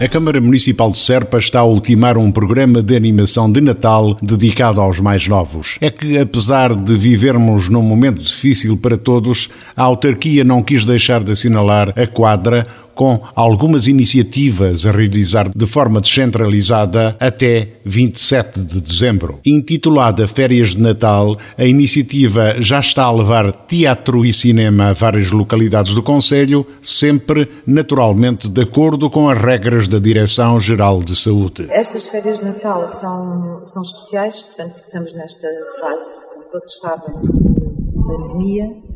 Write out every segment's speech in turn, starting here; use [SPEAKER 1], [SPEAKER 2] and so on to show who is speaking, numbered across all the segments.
[SPEAKER 1] A Câmara Municipal de Serpa está a ultimar um programa de animação de Natal dedicado aos mais novos. É que, apesar de vivermos num momento difícil para todos, a autarquia não quis deixar de assinalar a quadra com algumas iniciativas a realizar de forma descentralizada até 27 de dezembro. Intitulada Férias de Natal, a iniciativa já está a levar teatro e cinema a várias localidades do Conselho, sempre naturalmente de acordo com as regras da Direção-Geral de Saúde.
[SPEAKER 2] Estas férias de Natal são, são especiais, portanto, estamos nesta fase, como todos sabem, de pandemia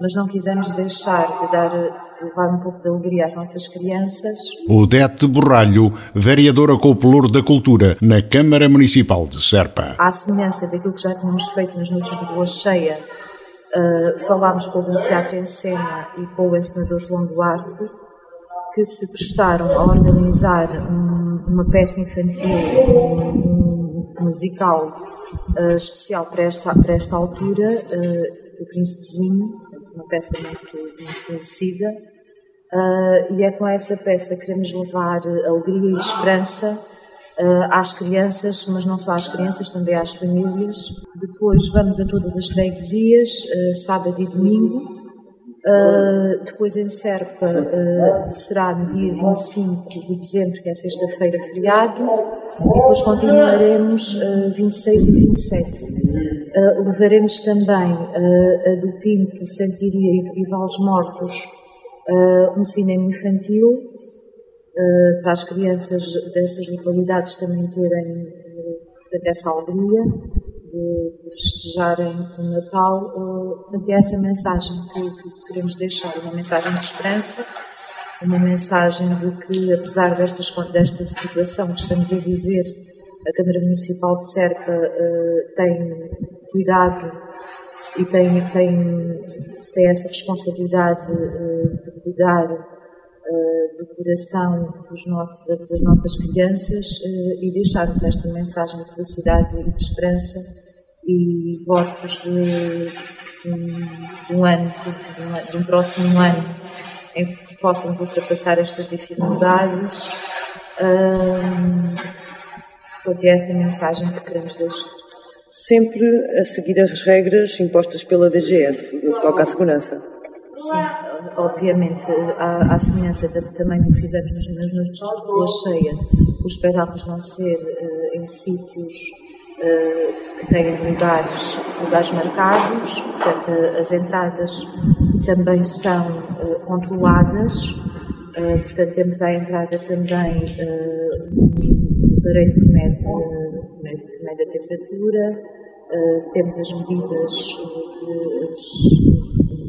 [SPEAKER 2] mas não quisemos deixar de dar, levar um pouco de alegria às nossas crianças.
[SPEAKER 1] Odete Borralho, vereadora com o Pelour da Cultura, na Câmara Municipal de Serpa.
[SPEAKER 2] À semelhança daquilo que já tínhamos feito nos noites de lua cheia, uh, falámos com o Teatro em Cena e com o encenador João Duarte, que se prestaram a organizar um, uma peça infantil, um, um musical uh, especial para esta, para esta altura, uh, o Príncipezinho, uma peça muito, muito conhecida, uh, e é com essa peça que queremos levar alegria e esperança uh, às crianças, mas não só às crianças, também às famílias. Depois vamos a todas as freguesias, uh, sábado e domingo. Depois em Serpa será no dia 25 de dezembro, que é sexta-feira feriado, e depois continuaremos uh, 26 e 27. Uh, levaremos também a do Pinto, Santiria e, e Vales Mortos uh, um cinema infantil para as crianças dessas localidades também terem uh, essa alegria de, de, festejarem o Natal. portanto, é essa mensagem que, que, queremos deixar, uma mensagem de esperança, uma mensagem de que, apesar destas, desta situação que estamos a viver, a Câmara Municipal de Serpa tem cuidado e tem, tem, tem essa responsabilidade uh, de cuidar uh, do coração nossos, das nossas crianças uh, e deixarmos esta mensagem de felicidade e de esperança e votos de, de, um, de um ano, de um, de um, próximo ano em que possamos ultrapassar estas dificuldades. Portanto, é essa mensagem que queremos deixar
[SPEAKER 3] sempre a seguir as regras impostas pela DGS, no que toca à segurança.
[SPEAKER 2] Sim, obviamente, à, à semelhança de, também que fizemos nas, nas lua cheia, os espetáculos vão ser uh, em sítios uh, que têm lugares, lugares marcados, portanto, as entradas também são uh, controladas, portanto, temos à entrada também um aparelho que mede que mede a temperatura, uh, temos as medidas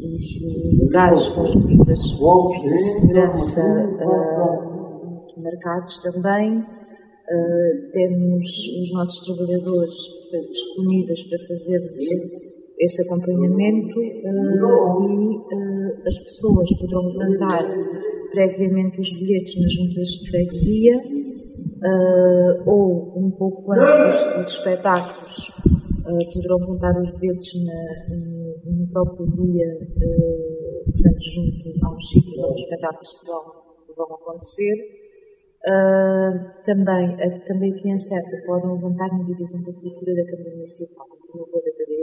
[SPEAKER 2] dos lugares com as medidas de segurança uh, marcados também. Uh, temos os nossos trabalhadores portanto, disponíveis para fazer esse acompanhamento e as pessoas poderão levantar previamente os bilhetes nas juntas de freguesia uh, ou um pouco antes dos, dos espetáculos uh, poderão contar os bilhetes no, no, próprio dia, uh, portanto, junto aos sítios onde os espetáculos vão, vão acontecer. Também, também aqui em Serpa podem levantar divisão da cultura da Câmara Municipal, no da Cadeia.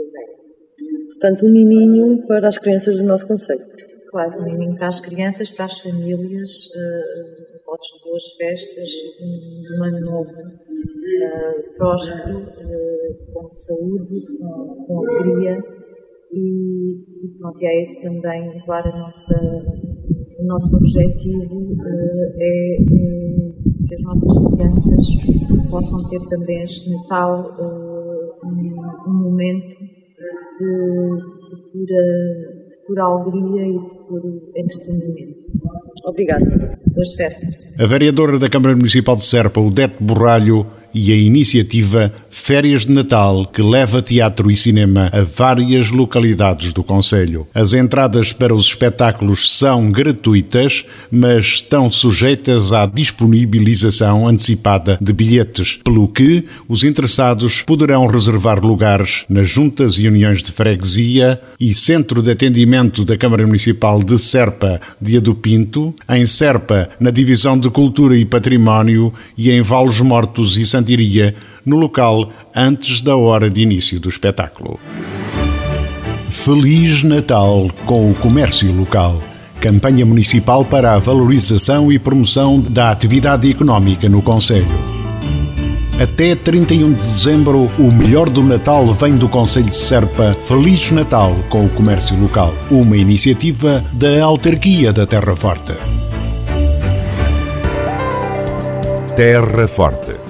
[SPEAKER 3] Portanto, um miminho para as crianças do nosso Conselho.
[SPEAKER 2] Claro, para as crianças, para as famílias, uh, votos de boas festas, de um ano novo uh, próspero, uh, com saúde, com, com alegria. E, e pronto, é esse também, claro, a nossa, o nosso objetivo é, que as nossas crianças possam ter também este Natal um, um, momento de, de, pura, pura alegria e puro entretenimento.
[SPEAKER 3] Obrigada
[SPEAKER 2] boas festas.
[SPEAKER 1] A vereadora da Câmara Municipal de Serpa, Odete Borralho, e a iniciativa Férias de Natal, que leva teatro e cinema a várias localidades do Conselho. As entradas para os espetáculos são gratuitas, mas estão sujeitas à disponibilização antecipada de bilhetes, pelo que os interessados poderão reservar lugares nas juntas e uniões de freguesia e centro de atendimento da Câmara Municipal de Serpa, Dia do Pinto, em Serpa, na Divisão de Cultura e Património e em Valos Mortos e Santiria, no local antes da hora de início do espetáculo. Feliz Natal com o comércio local. Campanha municipal para a valorização e promoção da atividade económica no Conselho. Até 31 de dezembro, o melhor do Natal vem do Conselho de Serpa. Feliz Natal com o comércio local. Uma iniciativa da Autarquia da Terra Forte.
[SPEAKER 4] Terra Forte.